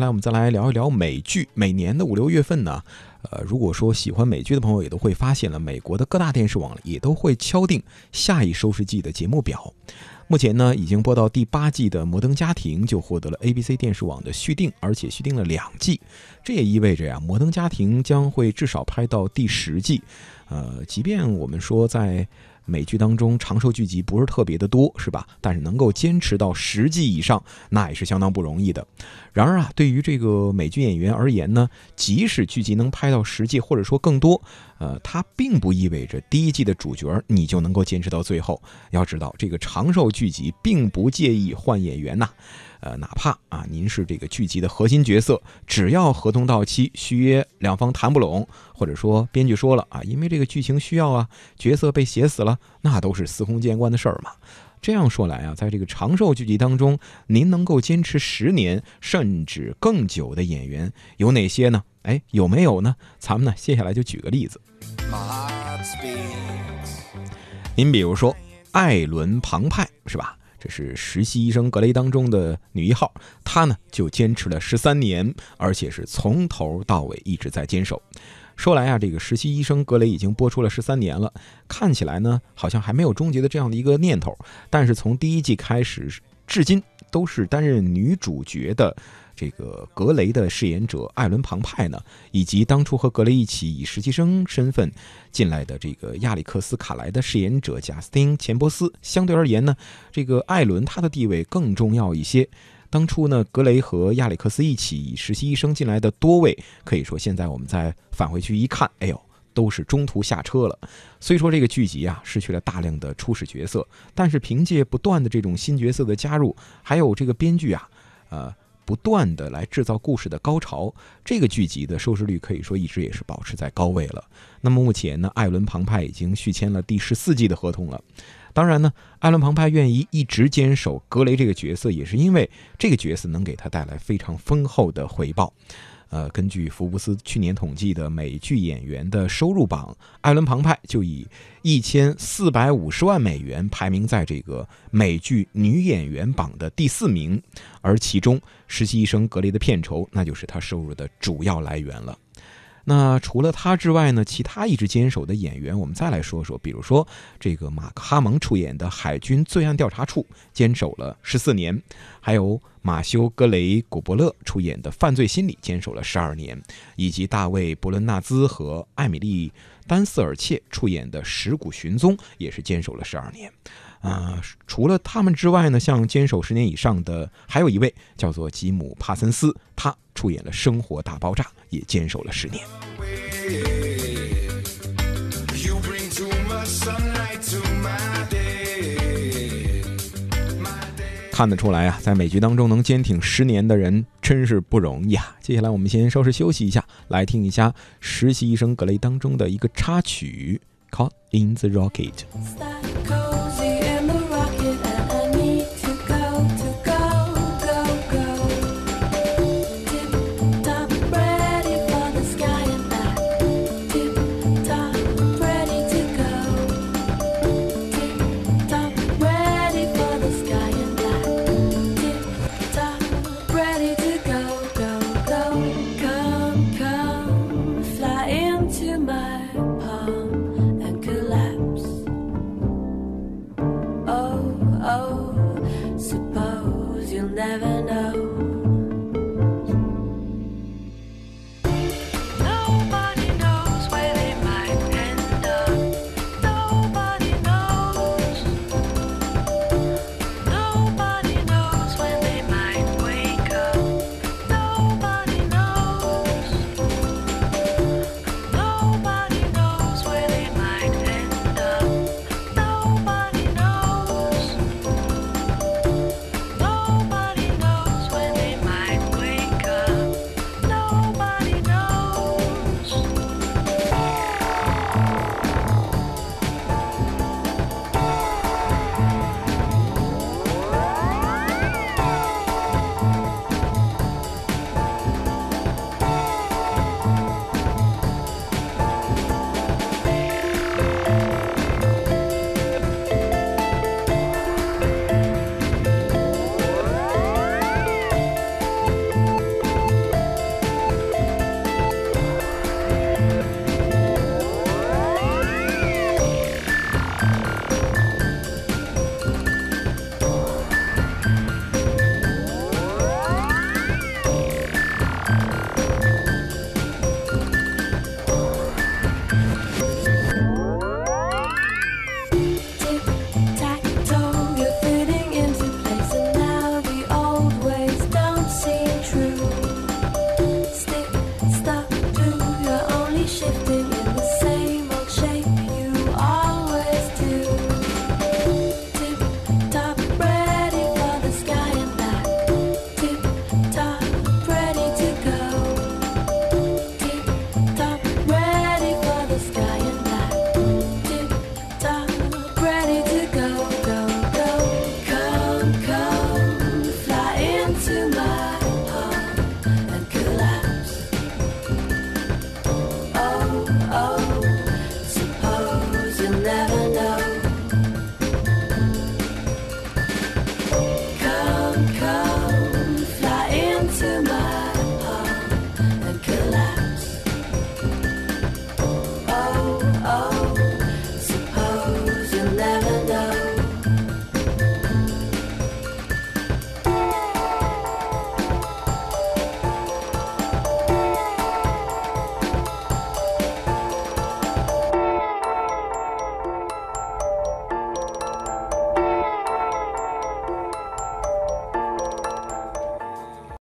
来，我们再来聊一聊美剧。每年的五六月份呢，呃，如果说喜欢美剧的朋友也都会发现了，美国的各大电视网也都会敲定下一收视季的节目表。目前呢，已经播到第八季的《摩登家庭》就获得了 ABC 电视网的续订，而且续订了两季。这也意味着呀，《摩登家庭》将会至少拍到第十季。呃，即便我们说在美剧当中长寿剧集不是特别的多，是吧？但是能够坚持到十季以上，那也是相当不容易的。然而啊，对于这个美剧演员而言呢，即使剧集能拍到十季或者说更多，呃，它并不意味着第一季的主角你就能够坚持到最后。要知道，这个长寿剧集并不介意换演员呐。呃，哪怕啊，您是这个剧集的核心角色，只要合同到期续约两方谈不拢，或者说编剧说了啊，因为这个剧情需要啊，角色被写死了，那都是司空见惯的事儿嘛。这样说来啊，在这个长寿剧集当中，您能够坚持十年甚至更久的演员有哪些呢？哎，有没有呢？咱们呢，接下来就举个例子。您比如说艾伦·庞派，是吧？这是实习医生格雷当中的女一号，她呢就坚持了十三年，而且是从头到尾一直在坚守。说来啊，这个实习医生格雷已经播出了十三年了，看起来呢好像还没有终结的这样的一个念头。但是从第一季开始至今，都是担任女主角的。这个格雷的饰演者艾伦·庞派呢，以及当初和格雷一起以实习生身份进来的这个亚历克斯·卡莱的饰演者贾斯汀·钱伯斯，相对而言呢，这个艾伦他的地位更重要一些。当初呢，格雷和亚历克斯一起以实习医生进来的多位，可以说现在我们再返回去一看，哎呦，都是中途下车了。虽说这个剧集啊失去了大量的初始角色，但是凭借不断的这种新角色的加入，还有这个编剧啊，呃。不断的来制造故事的高潮，这个剧集的收视率可以说一直也是保持在高位了。那么目前呢，艾伦·庞派已经续签了第十四季的合同了。当然呢，艾伦·庞派愿意一直坚守格雷这个角色，也是因为这个角色能给他带来非常丰厚的回报。呃，根据福布斯去年统计的美剧演员的收入榜，艾伦·庞派就以一千四百五十万美元排名在这个美剧女演员榜的第四名，而其中实习医生格雷的片酬，那就是他收入的主要来源了。那除了他之外呢？其他一直坚守的演员，我们再来说说。比如说，这个马克·哈蒙出演的《海军罪案调查处》坚守了十四年，还有马修·格雷古伯勒出演的《犯罪心理》坚守了十二年，以及大卫·伯伦纳兹和艾米丽·丹斯尔切出演的《尸骨寻踪》也是坚守了十二年。啊，除了他们之外呢，像坚守十年以上的还有一位叫做吉姆·帕森斯，他出演了《生活大爆炸》，也坚守了十年。看得出来啊，在美剧当中能坚挺十年的人真是不容易啊。接下来我们先稍事休息一下，来听一下《实习医生格雷》当中的一个插曲，《Caught in the Rocket》。